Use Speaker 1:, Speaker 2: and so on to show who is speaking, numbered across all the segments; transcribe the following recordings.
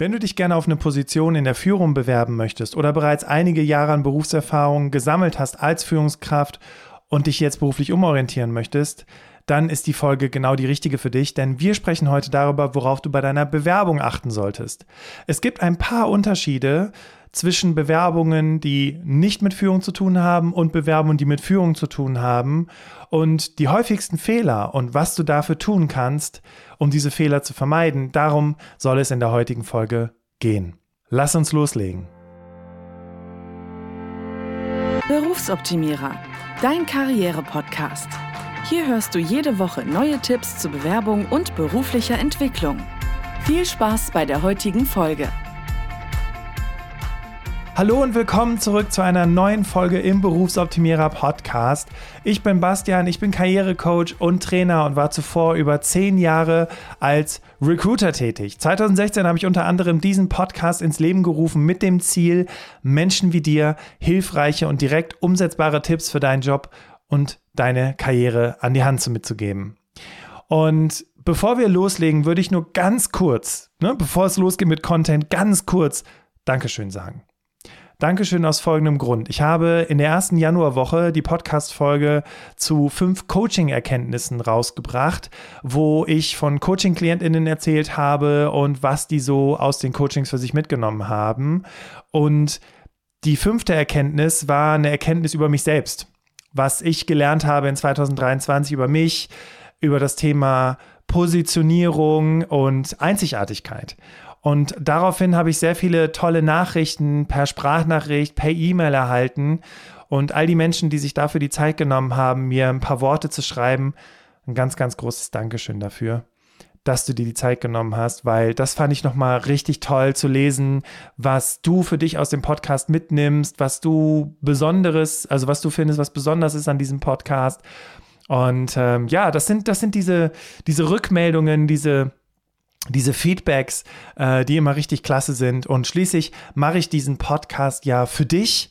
Speaker 1: Wenn du dich gerne auf eine Position in der Führung bewerben möchtest oder bereits einige Jahre an Berufserfahrung gesammelt hast als Führungskraft und dich jetzt beruflich umorientieren möchtest, dann ist die Folge genau die richtige für dich, denn wir sprechen heute darüber, worauf du bei deiner Bewerbung achten solltest. Es gibt ein paar Unterschiede zwischen Bewerbungen, die nicht mit Führung zu tun haben und Bewerbungen, die mit Führung zu tun haben und die häufigsten Fehler und was du dafür tun kannst, um diese Fehler zu vermeiden. Darum soll es in der heutigen Folge gehen. Lass uns loslegen.
Speaker 2: Berufsoptimierer, dein Karriere-Podcast. Hier hörst du jede Woche neue Tipps zur Bewerbung und beruflicher Entwicklung. Viel Spaß bei der heutigen Folge.
Speaker 1: Hallo und willkommen zurück zu einer neuen Folge im Berufsoptimierer Podcast. Ich bin Bastian, ich bin Karrierecoach und Trainer und war zuvor über zehn Jahre als Recruiter tätig. 2016 habe ich unter anderem diesen Podcast ins Leben gerufen mit dem Ziel, Menschen wie dir hilfreiche und direkt umsetzbare Tipps für deinen Job und deine Karriere an die Hand mitzugeben. Und bevor wir loslegen, würde ich nur ganz kurz, ne, bevor es losgeht mit Content, ganz kurz Dankeschön sagen. Dankeschön aus folgendem Grund. Ich habe in der ersten Januarwoche die Podcast-Folge zu fünf Coaching-Erkenntnissen rausgebracht, wo ich von Coaching-KlientInnen erzählt habe und was die so aus den Coachings für sich mitgenommen haben. Und die fünfte Erkenntnis war eine Erkenntnis über mich selbst. Was ich gelernt habe in 2023 über mich, über das Thema Positionierung und Einzigartigkeit. Und daraufhin habe ich sehr viele tolle Nachrichten per Sprachnachricht, per E-Mail erhalten. Und all die Menschen, die sich dafür die Zeit genommen haben, mir ein paar Worte zu schreiben, ein ganz, ganz großes Dankeschön dafür, dass du dir die Zeit genommen hast, weil das fand ich nochmal richtig toll zu lesen, was du für dich aus dem Podcast mitnimmst, was du Besonderes, also was du findest, was besonders ist an diesem Podcast. Und ähm, ja, das sind, das sind diese, diese Rückmeldungen, diese, diese Feedbacks, äh, die immer richtig klasse sind. Und schließlich mache ich diesen Podcast ja für dich.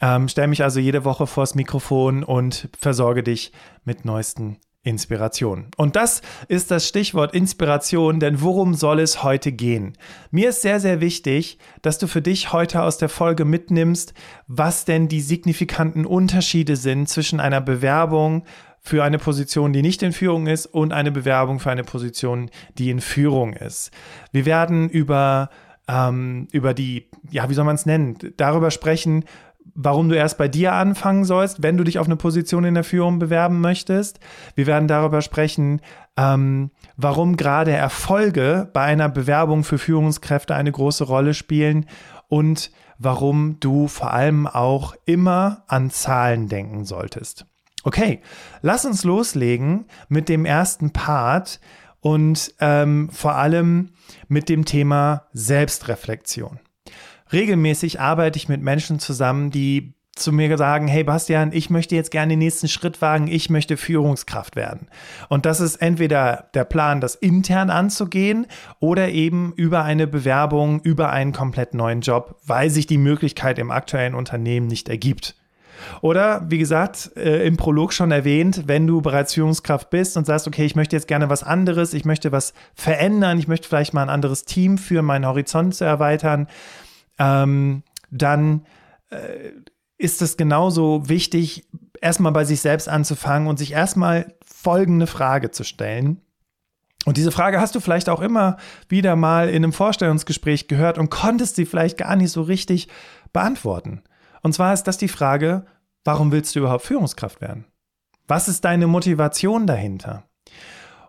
Speaker 1: Ähm, Stelle mich also jede Woche vors Mikrofon und versorge dich mit neuesten Inspiration. Und das ist das Stichwort Inspiration, denn worum soll es heute gehen? Mir ist sehr, sehr wichtig, dass du für dich heute aus der Folge mitnimmst, was denn die signifikanten Unterschiede sind zwischen einer Bewerbung für eine Position, die nicht in Führung ist und eine Bewerbung für eine Position, die in Führung ist. Wir werden über, ähm, über die, ja, wie soll man es nennen, darüber sprechen, warum du erst bei dir anfangen sollst, wenn du dich auf eine Position in der Führung bewerben möchtest. Wir werden darüber sprechen, ähm, warum gerade Erfolge bei einer Bewerbung für Führungskräfte eine große Rolle spielen und warum du vor allem auch immer an Zahlen denken solltest. Okay, lass uns loslegen mit dem ersten Part und ähm, vor allem mit dem Thema Selbstreflexion. Regelmäßig arbeite ich mit Menschen zusammen, die zu mir sagen, hey Bastian, ich möchte jetzt gerne den nächsten Schritt wagen, ich möchte Führungskraft werden. Und das ist entweder der Plan, das intern anzugehen oder eben über eine Bewerbung, über einen komplett neuen Job, weil sich die Möglichkeit im aktuellen Unternehmen nicht ergibt. Oder wie gesagt, äh, im Prolog schon erwähnt, wenn du bereits Führungskraft bist und sagst, okay, ich möchte jetzt gerne was anderes, ich möchte was verändern, ich möchte vielleicht mal ein anderes Team für meinen Horizont zu erweitern, ähm, dann äh, ist es genauso wichtig, erstmal bei sich selbst anzufangen und sich erstmal folgende Frage zu stellen. Und diese Frage hast du vielleicht auch immer wieder mal in einem Vorstellungsgespräch gehört und konntest sie vielleicht gar nicht so richtig beantworten. Und zwar ist das die Frage, warum willst du überhaupt Führungskraft werden? Was ist deine Motivation dahinter?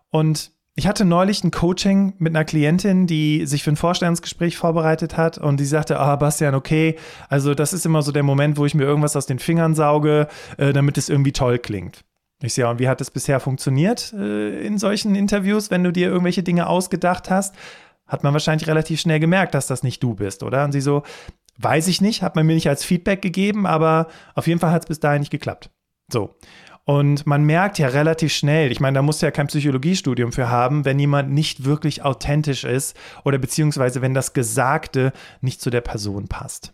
Speaker 1: Und ich hatte neulich ein Coaching mit einer Klientin, die sich für ein Vorstellungsgespräch vorbereitet hat und die sagte, ah, Bastian, okay, also das ist immer so der Moment, wo ich mir irgendwas aus den Fingern sauge, äh, damit es irgendwie toll klingt. Ich sehe, und wie hat es bisher funktioniert äh, in solchen Interviews, wenn du dir irgendwelche Dinge ausgedacht hast? Hat man wahrscheinlich relativ schnell gemerkt, dass das nicht du bist, oder? Und sie so, Weiß ich nicht, hat man mir nicht als Feedback gegeben, aber auf jeden Fall hat es bis dahin nicht geklappt. So. Und man merkt ja relativ schnell, ich meine, da muss ja kein Psychologiestudium für haben, wenn jemand nicht wirklich authentisch ist oder beziehungsweise wenn das Gesagte nicht zu der Person passt.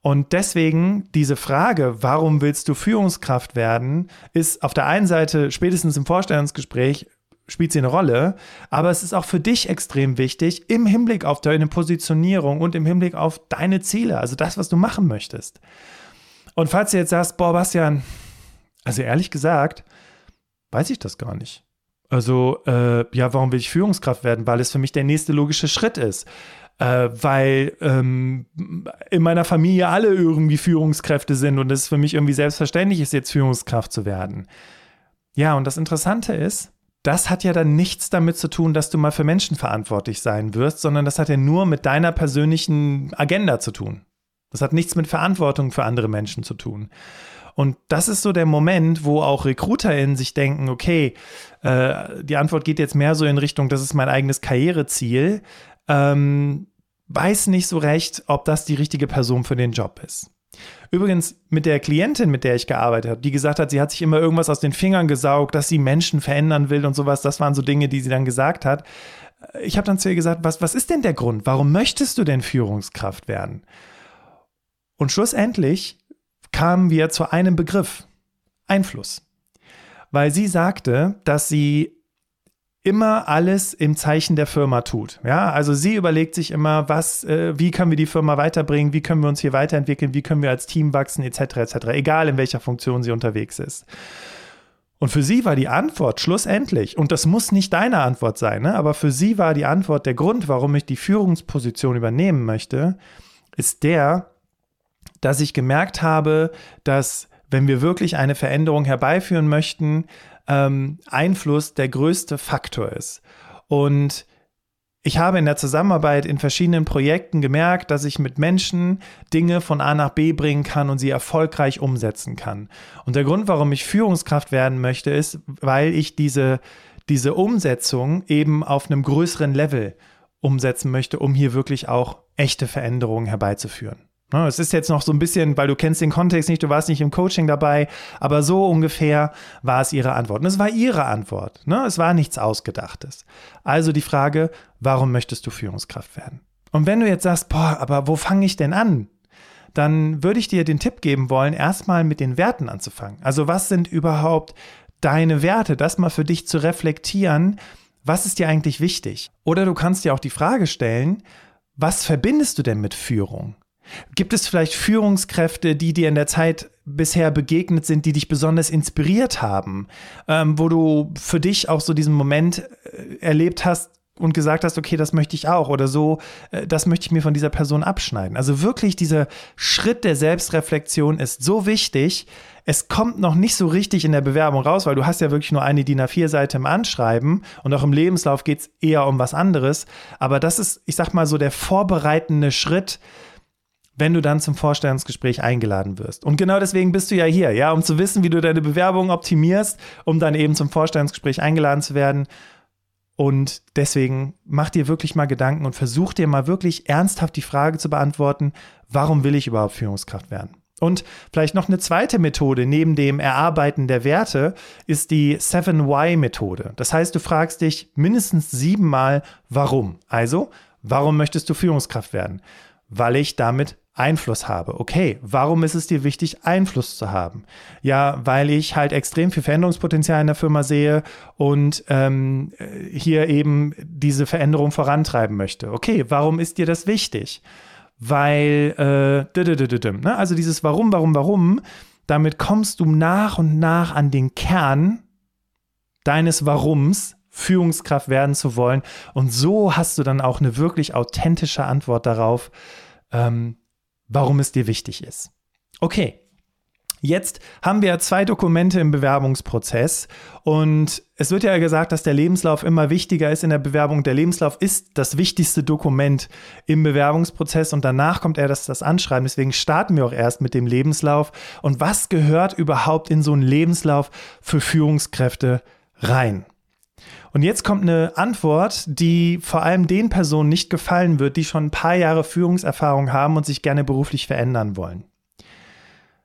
Speaker 1: Und deswegen diese Frage, warum willst du Führungskraft werden, ist auf der einen Seite spätestens im Vorstellungsgespräch spielt sie eine Rolle, aber es ist auch für dich extrem wichtig im Hinblick auf deine Positionierung und im Hinblick auf deine Ziele, also das, was du machen möchtest. Und falls du jetzt sagst, boah, Bastian, also ehrlich gesagt, weiß ich das gar nicht. Also, äh, ja, warum will ich Führungskraft werden? Weil es für mich der nächste logische Schritt ist. Äh, weil ähm, in meiner Familie alle irgendwie Führungskräfte sind und es für mich irgendwie selbstverständlich ist, jetzt Führungskraft zu werden. Ja, und das Interessante ist, das hat ja dann nichts damit zu tun, dass du mal für Menschen verantwortlich sein wirst, sondern das hat ja nur mit deiner persönlichen Agenda zu tun. Das hat nichts mit Verantwortung für andere Menschen zu tun. Und das ist so der Moment, wo auch RecruiterInnen sich denken, okay, äh, die Antwort geht jetzt mehr so in Richtung, das ist mein eigenes Karriereziel. Ähm, weiß nicht so recht, ob das die richtige Person für den Job ist. Übrigens mit der Klientin, mit der ich gearbeitet habe, die gesagt hat, sie hat sich immer irgendwas aus den Fingern gesaugt, dass sie Menschen verändern will und sowas, das waren so Dinge, die sie dann gesagt hat. Ich habe dann zu ihr gesagt, was, was ist denn der Grund? Warum möchtest du denn Führungskraft werden? Und schlussendlich kamen wir zu einem Begriff, Einfluss. Weil sie sagte, dass sie immer alles im Zeichen der Firma tut. Ja, also sie überlegt sich immer, was, äh, wie können wir die Firma weiterbringen, wie können wir uns hier weiterentwickeln, wie können wir als Team wachsen, etc., etc., egal in welcher Funktion sie unterwegs ist. Und für sie war die Antwort schlussendlich, und das muss nicht deine Antwort sein, ne, aber für sie war die Antwort, der Grund, warum ich die Führungsposition übernehmen möchte, ist der, dass ich gemerkt habe, dass wenn wir wirklich eine Veränderung herbeiführen möchten, ähm, Einfluss der größte Faktor ist. Und ich habe in der Zusammenarbeit in verschiedenen Projekten gemerkt, dass ich mit Menschen Dinge von A nach B bringen kann und sie erfolgreich umsetzen kann. Und der Grund, warum ich Führungskraft werden möchte, ist, weil ich diese, diese Umsetzung eben auf einem größeren Level umsetzen möchte, um hier wirklich auch echte Veränderungen herbeizuführen. Ne, es ist jetzt noch so ein bisschen, weil du kennst den Kontext nicht, du warst nicht im Coaching dabei, aber so ungefähr war es ihre Antwort. Und es war ihre Antwort. Ne? Es war nichts Ausgedachtes. Also die Frage, warum möchtest du Führungskraft werden? Und wenn du jetzt sagst, boah, aber wo fange ich denn an? Dann würde ich dir den Tipp geben wollen, erstmal mit den Werten anzufangen. Also was sind überhaupt deine Werte? Das mal für dich zu reflektieren. Was ist dir eigentlich wichtig? Oder du kannst dir auch die Frage stellen, was verbindest du denn mit Führung? Gibt es vielleicht Führungskräfte, die dir in der Zeit bisher begegnet sind, die dich besonders inspiriert haben, ähm, wo du für dich auch so diesen Moment äh, erlebt hast und gesagt hast, okay, das möchte ich auch oder so, äh, das möchte ich mir von dieser Person abschneiden. Also wirklich dieser Schritt der Selbstreflexion ist so wichtig. Es kommt noch nicht so richtig in der Bewerbung raus, weil du hast ja wirklich nur eine DIN A4-Seite im Anschreiben und auch im Lebenslauf geht es eher um was anderes. Aber das ist, ich sag mal so, der vorbereitende Schritt, wenn du dann zum Vorstellungsgespräch eingeladen wirst. Und genau deswegen bist du ja hier, ja, um zu wissen, wie du deine Bewerbung optimierst, um dann eben zum Vorstellungsgespräch eingeladen zu werden. Und deswegen mach dir wirklich mal Gedanken und versuch dir mal wirklich ernsthaft die Frage zu beantworten, warum will ich überhaupt Führungskraft werden? Und vielleicht noch eine zweite Methode neben dem Erarbeiten der Werte ist die 7Y-Methode. Das heißt, du fragst dich mindestens siebenmal, warum. Also, warum möchtest du Führungskraft werden? Weil ich damit Einfluss habe. Okay, warum ist es dir wichtig, Einfluss zu haben? Ja, weil ich halt extrem viel Veränderungspotenzial in der Firma sehe und ähm, hier eben diese Veränderung vorantreiben möchte. Okay, warum ist dir das wichtig? Weil, äh, ne? also dieses Warum, Warum, Warum, damit kommst du nach und nach an den Kern deines Warums, Führungskraft werden zu wollen. Und so hast du dann auch eine wirklich authentische Antwort darauf, ähm, warum es dir wichtig ist. Okay, Jetzt haben wir zwei Dokumente im Bewerbungsprozess und es wird ja gesagt, dass der Lebenslauf immer wichtiger ist in der Bewerbung. Der Lebenslauf ist das wichtigste Dokument im Bewerbungsprozess und danach kommt er das, das Anschreiben. Deswegen starten wir auch erst mit dem Lebenslauf. Und was gehört überhaupt in so einen Lebenslauf für Führungskräfte rein? Und jetzt kommt eine Antwort, die vor allem den Personen nicht gefallen wird, die schon ein paar Jahre Führungserfahrung haben und sich gerne beruflich verändern wollen.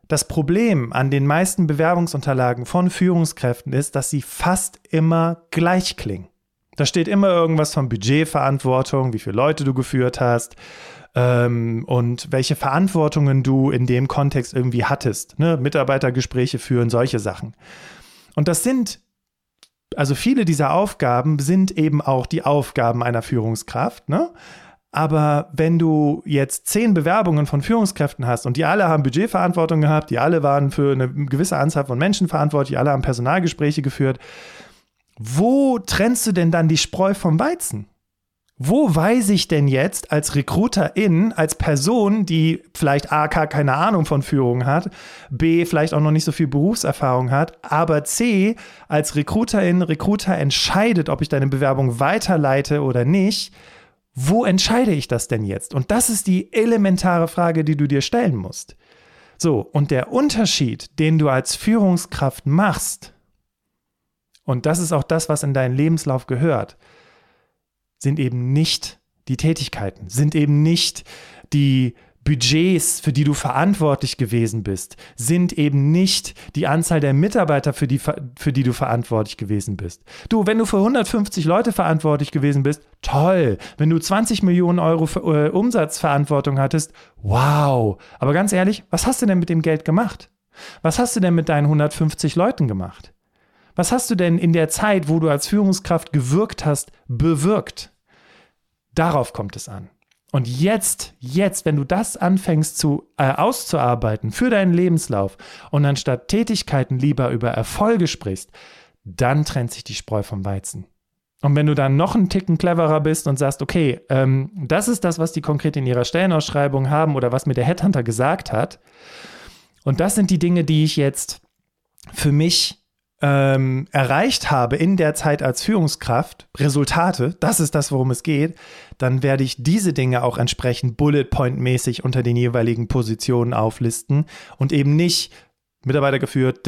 Speaker 1: Das Problem an den meisten Bewerbungsunterlagen von Führungskräften ist, dass sie fast immer gleich klingen. Da steht immer irgendwas von Budgetverantwortung, wie viele Leute du geführt hast ähm, und welche Verantwortungen du in dem Kontext irgendwie hattest. Ne? Mitarbeitergespräche führen, solche Sachen. Und das sind also viele dieser Aufgaben sind eben auch die Aufgaben einer Führungskraft, ne? Aber wenn du jetzt zehn Bewerbungen von Führungskräften hast und die alle haben Budgetverantwortung gehabt, die alle waren für eine gewisse Anzahl von Menschen verantwortlich, alle haben Personalgespräche geführt, wo trennst du denn dann die Spreu vom Weizen? Wo weiß ich denn jetzt als Recruiterin, als Person, die vielleicht A, keine Ahnung von Führung hat, B, vielleicht auch noch nicht so viel Berufserfahrung hat, aber C, als Recruiterin, Recruiter entscheidet, ob ich deine Bewerbung weiterleite oder nicht, wo entscheide ich das denn jetzt? Und das ist die elementare Frage, die du dir stellen musst. So, und der Unterschied, den du als Führungskraft machst, und das ist auch das, was in deinen Lebenslauf gehört, sind eben nicht die Tätigkeiten, sind eben nicht die Budgets, für die du verantwortlich gewesen bist, sind eben nicht die Anzahl der Mitarbeiter, für die, für die du verantwortlich gewesen bist. Du, wenn du für 150 Leute verantwortlich gewesen bist, toll. Wenn du 20 Millionen Euro für, äh, Umsatzverantwortung hattest, wow. Aber ganz ehrlich, was hast du denn mit dem Geld gemacht? Was hast du denn mit deinen 150 Leuten gemacht? Was hast du denn in der Zeit, wo du als Führungskraft gewirkt hast, bewirkt? Darauf kommt es an. Und jetzt, jetzt, wenn du das anfängst zu äh, auszuarbeiten für deinen Lebenslauf und anstatt Tätigkeiten lieber über Erfolge sprichst, dann trennt sich die Spreu vom Weizen. Und wenn du dann noch einen Ticken cleverer bist und sagst, okay, ähm, das ist das, was die konkret in ihrer Stellenausschreibung haben oder was mir der Headhunter gesagt hat. Und das sind die Dinge, die ich jetzt für mich ähm, erreicht habe in der Zeit als Führungskraft, Resultate, das ist das, worum es geht, dann werde ich diese Dinge auch entsprechend Bullet Point mäßig unter den jeweiligen Positionen auflisten und eben nicht Mitarbeiter geführt,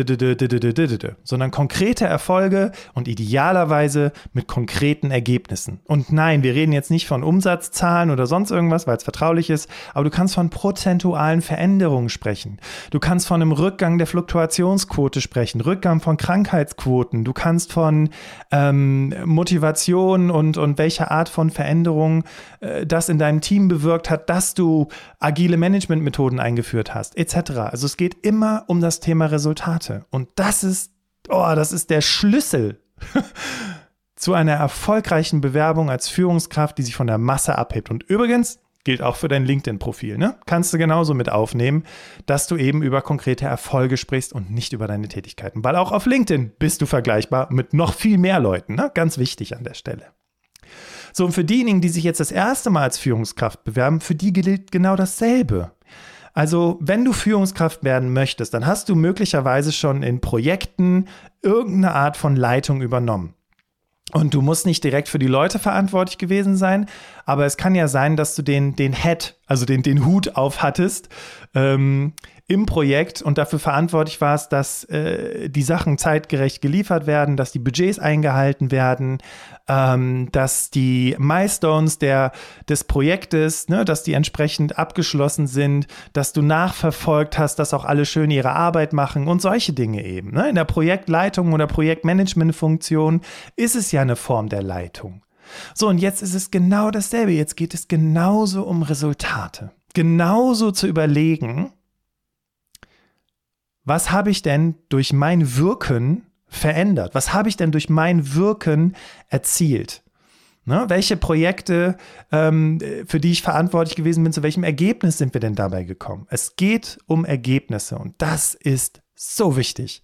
Speaker 1: sondern konkrete Erfolge und idealerweise mit konkreten Ergebnissen. Und nein, wir reden jetzt nicht von Umsatzzahlen oder sonst irgendwas, weil es vertraulich ist, aber du kannst von prozentualen Veränderungen sprechen. Du kannst von einem Rückgang der Fluktuationsquote sprechen, Rückgang von Krankheitsquoten. Du kannst von ähm, Motivation und, und welcher Art von Veränderung äh, das in deinem Team bewirkt hat, dass du agile Managementmethoden eingeführt hast, etc. Also es geht immer um das Thema Resultate. Und das ist, oh, das ist der Schlüssel zu einer erfolgreichen Bewerbung als Führungskraft, die sich von der Masse abhebt. Und übrigens, gilt auch für dein LinkedIn-Profil, ne? Kannst du genauso mit aufnehmen, dass du eben über konkrete Erfolge sprichst und nicht über deine Tätigkeiten. Weil auch auf LinkedIn bist du vergleichbar mit noch viel mehr Leuten, ne? Ganz wichtig an der Stelle. So, und für diejenigen, die sich jetzt das erste Mal als Führungskraft bewerben, für die gilt genau dasselbe. Also, wenn du Führungskraft werden möchtest, dann hast du möglicherweise schon in Projekten irgendeine Art von Leitung übernommen. Und du musst nicht direkt für die Leute verantwortlich gewesen sein, aber es kann ja sein, dass du den, den Head, also den, den Hut auf hattest ähm, im Projekt und dafür verantwortlich warst, dass äh, die Sachen zeitgerecht geliefert werden, dass die Budgets eingehalten werden, ähm, dass die Milestones der, des Projektes, ne, dass die entsprechend abgeschlossen sind, dass du nachverfolgt hast, dass auch alle schön ihre Arbeit machen und solche Dinge eben. Ne? In der Projektleitung oder Projektmanagementfunktion ist es ja eine Form der Leitung. So, und jetzt ist es genau dasselbe. Jetzt geht es genauso um Resultate. Genauso zu überlegen, was habe ich denn durch mein Wirken verändert? Was habe ich denn durch mein Wirken erzielt? Ne? Welche Projekte, ähm, für die ich verantwortlich gewesen bin, zu welchem Ergebnis sind wir denn dabei gekommen? Es geht um Ergebnisse und das ist so wichtig.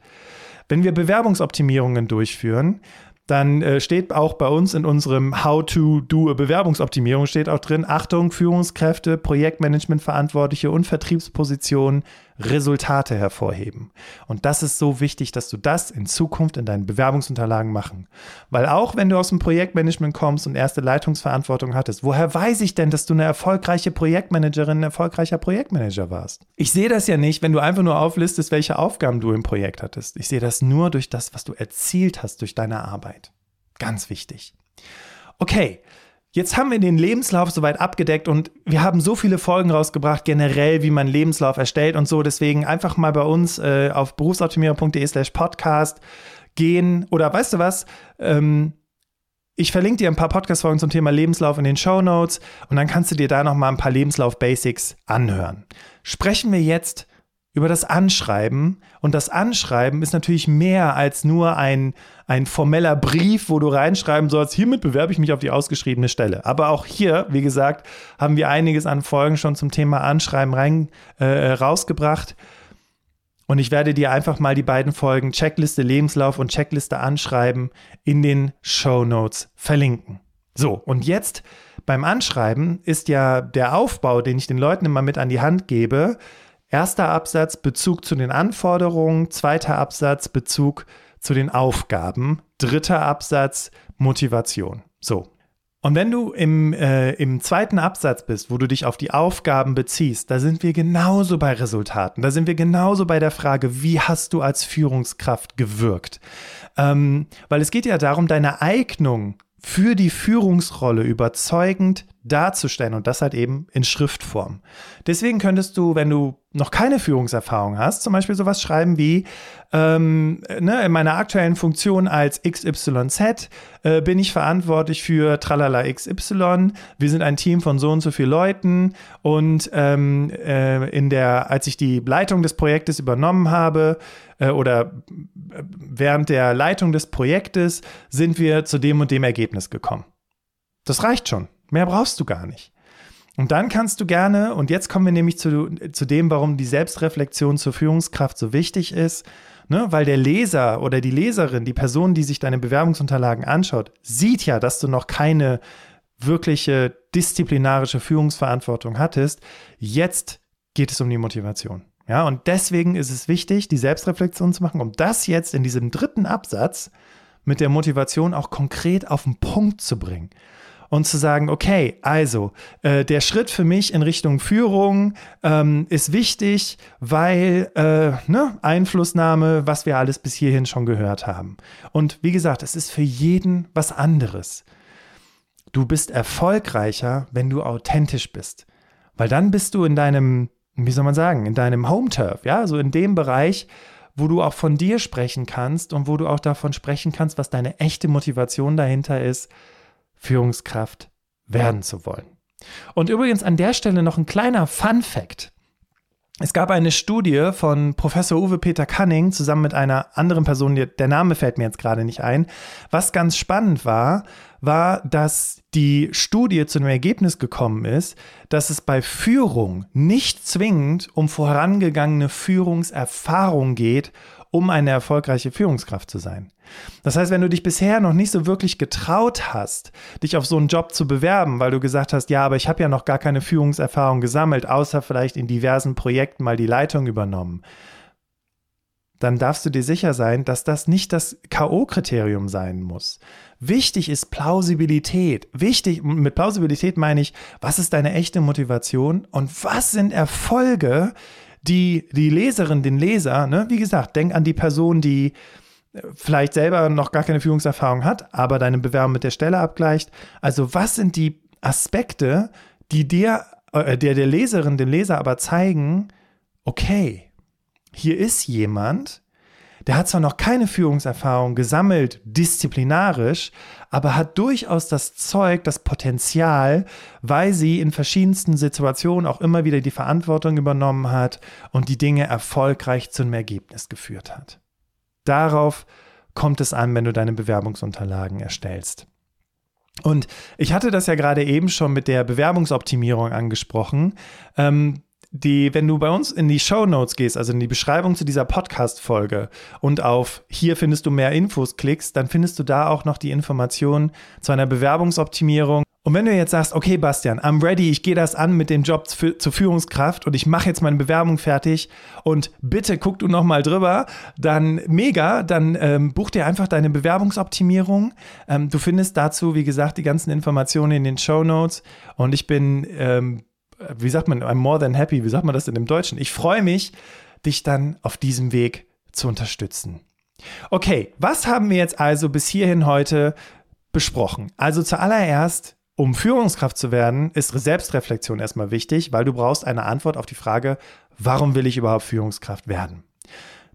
Speaker 1: Wenn wir Bewerbungsoptimierungen durchführen, dann äh, steht auch bei uns in unserem How to do Bewerbungsoptimierung steht auch drin, Achtung, Führungskräfte, Projektmanagementverantwortliche und Vertriebspositionen Resultate hervorheben. Und das ist so wichtig, dass du das in Zukunft in deinen Bewerbungsunterlagen machen. Weil auch wenn du aus dem Projektmanagement kommst und erste Leitungsverantwortung hattest, woher weiß ich denn, dass du eine erfolgreiche Projektmanagerin, ein erfolgreicher Projektmanager warst? Ich sehe das ja nicht, wenn du einfach nur auflistest, welche Aufgaben du im Projekt hattest. Ich sehe das nur durch das, was du erzielt hast durch deine Arbeit. Ganz wichtig. Okay, Jetzt haben wir den Lebenslauf soweit abgedeckt und wir haben so viele Folgen rausgebracht, generell, wie man Lebenslauf erstellt und so. Deswegen einfach mal bei uns äh, auf berufsoptimierer.de slash podcast gehen. Oder weißt du was? Ähm, ich verlinke dir ein paar Podcast-Folgen zum Thema Lebenslauf in den Show Notes und dann kannst du dir da nochmal ein paar Lebenslauf-Basics anhören. Sprechen wir jetzt über das Anschreiben. Und das Anschreiben ist natürlich mehr als nur ein, ein formeller Brief, wo du reinschreiben sollst, hiermit bewerbe ich mich auf die ausgeschriebene Stelle. Aber auch hier, wie gesagt, haben wir einiges an Folgen schon zum Thema Anschreiben rein, äh, rausgebracht. Und ich werde dir einfach mal die beiden Folgen Checkliste Lebenslauf und Checkliste Anschreiben in den Show Notes verlinken. So, und jetzt beim Anschreiben ist ja der Aufbau, den ich den Leuten immer mit an die Hand gebe, Erster Absatz Bezug zu den Anforderungen, zweiter Absatz Bezug zu den Aufgaben, dritter Absatz Motivation. So. Und wenn du im, äh, im zweiten Absatz bist, wo du dich auf die Aufgaben beziehst, da sind wir genauso bei Resultaten. Da sind wir genauso bei der Frage, wie hast du als Führungskraft gewirkt? Ähm, weil es geht ja darum, deine Eignung für die Führungsrolle überzeugend darzustellen und das halt eben in Schriftform. Deswegen könntest du, wenn du noch keine Führungserfahrung hast, zum Beispiel sowas schreiben wie, ähm, ne, in meiner aktuellen Funktion als XYZ äh, bin ich verantwortlich für Tralala XY. Wir sind ein Team von so und so vielen Leuten und ähm, äh, in der, als ich die Leitung des Projektes übernommen habe äh, oder während der Leitung des Projektes sind wir zu dem und dem Ergebnis gekommen. Das reicht schon. Mehr brauchst du gar nicht. Und dann kannst du gerne, und jetzt kommen wir nämlich zu, zu dem, warum die Selbstreflexion zur Führungskraft so wichtig ist, ne? weil der Leser oder die Leserin, die Person, die sich deine Bewerbungsunterlagen anschaut, sieht ja, dass du noch keine wirkliche disziplinarische Führungsverantwortung hattest. Jetzt geht es um die Motivation. Ja, und deswegen ist es wichtig, die Selbstreflexion zu machen, um das jetzt in diesem dritten Absatz mit der Motivation auch konkret auf den Punkt zu bringen und zu sagen, okay, also äh, der Schritt für mich in Richtung Führung ähm, ist wichtig, weil äh, ne, Einflussnahme, was wir alles bis hierhin schon gehört haben. Und wie gesagt, es ist für jeden was anderes. Du bist erfolgreicher, wenn du authentisch bist, weil dann bist du in deinem, wie soll man sagen, in deinem Home Turf, ja, so in dem Bereich, wo du auch von dir sprechen kannst und wo du auch davon sprechen kannst, was deine echte Motivation dahinter ist, Führungskraft werden zu wollen. Und übrigens an der Stelle noch ein kleiner Fun fact. Es gab eine Studie von Professor Uwe Peter Canning zusammen mit einer anderen Person, der Name fällt mir jetzt gerade nicht ein. Was ganz spannend war, war, dass die Studie zu einem Ergebnis gekommen ist, dass es bei Führung nicht zwingend um vorangegangene Führungserfahrung geht, um eine erfolgreiche Führungskraft zu sein. Das heißt, wenn du dich bisher noch nicht so wirklich getraut hast, dich auf so einen Job zu bewerben, weil du gesagt hast, ja, aber ich habe ja noch gar keine Führungserfahrung gesammelt, außer vielleicht in diversen Projekten mal die Leitung übernommen, dann darfst du dir sicher sein, dass das nicht das KO-Kriterium sein muss. Wichtig ist Plausibilität. Wichtig, mit Plausibilität meine ich, was ist deine echte Motivation und was sind Erfolge, die die Leserin, den Leser, ne, wie gesagt, denk an die Person, die äh, vielleicht selber noch gar keine Führungserfahrung hat, aber deine Bewerbung mit der Stelle abgleicht. Also was sind die Aspekte, die dir, äh, der, der Leserin, dem Leser aber zeigen, okay, hier ist jemand, der hat zwar noch keine Führungserfahrung gesammelt, disziplinarisch, aber hat durchaus das Zeug, das Potenzial, weil sie in verschiedensten Situationen auch immer wieder die Verantwortung übernommen hat und die Dinge erfolgreich zu einem Ergebnis geführt hat. Darauf kommt es an, wenn du deine Bewerbungsunterlagen erstellst. Und ich hatte das ja gerade eben schon mit der Bewerbungsoptimierung angesprochen. Ähm, die, wenn du bei uns in die Show Notes gehst, also in die Beschreibung zu dieser Podcast-Folge und auf hier findest du mehr Infos klickst, dann findest du da auch noch die Informationen zu einer Bewerbungsoptimierung. Und wenn du jetzt sagst, okay, Bastian, I'm ready, ich gehe das an mit dem Job für, zur Führungskraft und ich mache jetzt meine Bewerbung fertig und bitte guck du nochmal drüber, dann mega, dann ähm, buch dir einfach deine Bewerbungsoptimierung. Ähm, du findest dazu, wie gesagt, die ganzen Informationen in den Show Notes und ich bin ähm, wie sagt man, I'm more than happy, wie sagt man das in dem Deutschen? Ich freue mich, dich dann auf diesem Weg zu unterstützen. Okay, was haben wir jetzt also bis hierhin heute besprochen? Also zuallererst, um Führungskraft zu werden, ist Selbstreflexion erstmal wichtig, weil du brauchst eine Antwort auf die Frage, warum will ich überhaupt Führungskraft werden?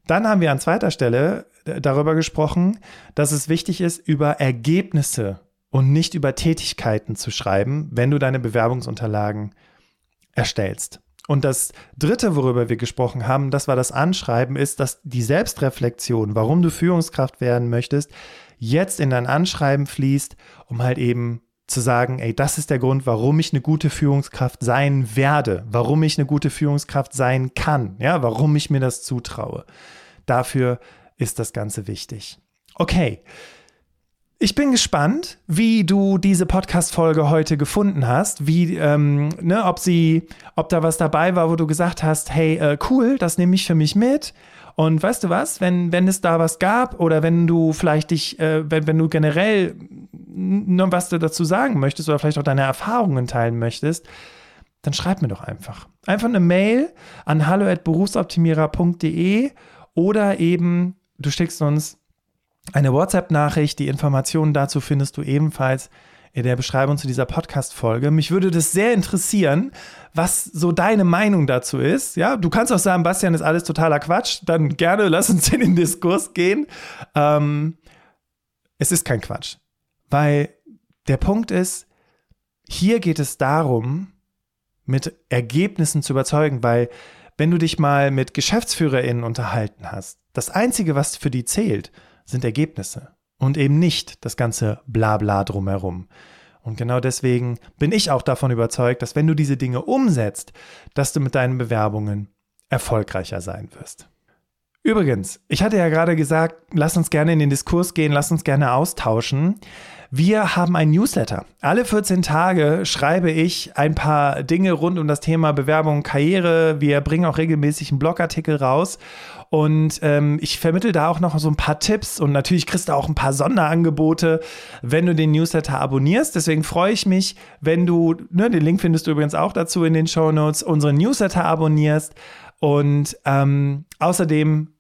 Speaker 1: Dann haben wir an zweiter Stelle darüber gesprochen, dass es wichtig ist, über Ergebnisse und nicht über Tätigkeiten zu schreiben, wenn du deine Bewerbungsunterlagen erstellst. Und das dritte, worüber wir gesprochen haben, das war das Anschreiben, ist, dass die Selbstreflexion, warum du Führungskraft werden möchtest, jetzt in dein Anschreiben fließt, um halt eben zu sagen, ey, das ist der Grund, warum ich eine gute Führungskraft sein werde, warum ich eine gute Führungskraft sein kann, ja, warum ich mir das zutraue. Dafür ist das Ganze wichtig. Okay, ich bin gespannt, wie du diese Podcast-Folge heute gefunden hast, wie, ähm, ne, ob sie, ob da was dabei war, wo du gesagt hast, hey, äh, cool, das nehme ich für mich mit. Und weißt du was, wenn, wenn es da was gab oder wenn du vielleicht dich, äh, wenn, wenn du generell noch was du dazu sagen möchtest oder vielleicht auch deine Erfahrungen teilen möchtest, dann schreib mir doch einfach. Einfach eine Mail an hallo@berufsoptimierer.de oder eben du schickst uns eine WhatsApp-Nachricht. Die Informationen dazu findest du ebenfalls in der Beschreibung zu dieser Podcast-Folge. Mich würde das sehr interessieren, was so deine Meinung dazu ist. Ja, du kannst auch sagen, Bastian ist alles totaler Quatsch. Dann gerne lass uns in den Diskurs gehen. Ähm, es ist kein Quatsch, weil der Punkt ist, hier geht es darum, mit Ergebnissen zu überzeugen, weil wenn du dich mal mit GeschäftsführerInnen unterhalten hast, das Einzige, was für die zählt, sind Ergebnisse und eben nicht das ganze Blabla drumherum. Und genau deswegen bin ich auch davon überzeugt, dass wenn du diese Dinge umsetzt, dass du mit deinen Bewerbungen erfolgreicher sein wirst. Übrigens, ich hatte ja gerade gesagt, lass uns gerne in den Diskurs gehen, lass uns gerne austauschen. Wir haben ein Newsletter. Alle 14 Tage schreibe ich ein paar Dinge rund um das Thema Bewerbung, Karriere. Wir bringen auch regelmäßig einen Blogartikel raus. Und ähm, ich vermittel da auch noch so ein paar Tipps und natürlich kriegst du auch ein paar Sonderangebote, wenn du den Newsletter abonnierst. Deswegen freue ich mich, wenn du, ne, den Link findest du übrigens auch dazu in den Show Notes, unseren Newsletter abonnierst. Und ähm, außerdem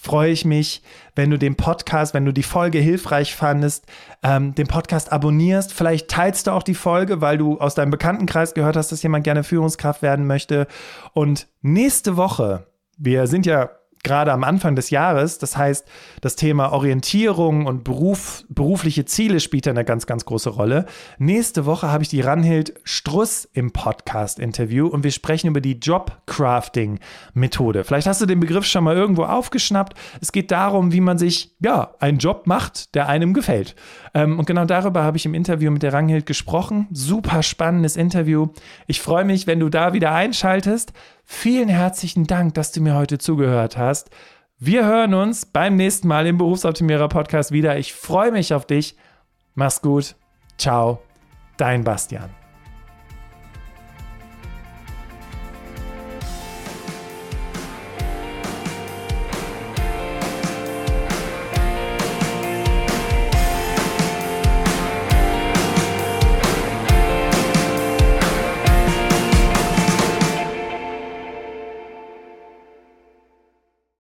Speaker 1: freue ich mich, wenn du den Podcast, wenn du die Folge hilfreich fandest, ähm, den Podcast abonnierst. Vielleicht teilst du auch die Folge, weil du aus deinem Bekanntenkreis gehört hast, dass jemand gerne Führungskraft werden möchte. Und nächste Woche, wir sind ja gerade am Anfang des Jahres. Das heißt, das Thema Orientierung und Beruf, berufliche Ziele spielt eine ganz, ganz große Rolle. Nächste Woche habe ich die Ranhild Struss im Podcast-Interview und wir sprechen über die Job-Crafting-Methode. Vielleicht hast du den Begriff schon mal irgendwo aufgeschnappt. Es geht darum, wie man sich, ja, einen Job macht, der einem gefällt. Ähm, und genau darüber habe ich im Interview mit der Ranhild gesprochen. Super spannendes Interview. Ich freue mich, wenn du da wieder einschaltest. Vielen herzlichen Dank, dass du mir heute zugehört hast. Wir hören uns beim nächsten Mal im Berufsoptimierer Podcast wieder. Ich freue mich auf dich. Mach's gut. Ciao. Dein Bastian.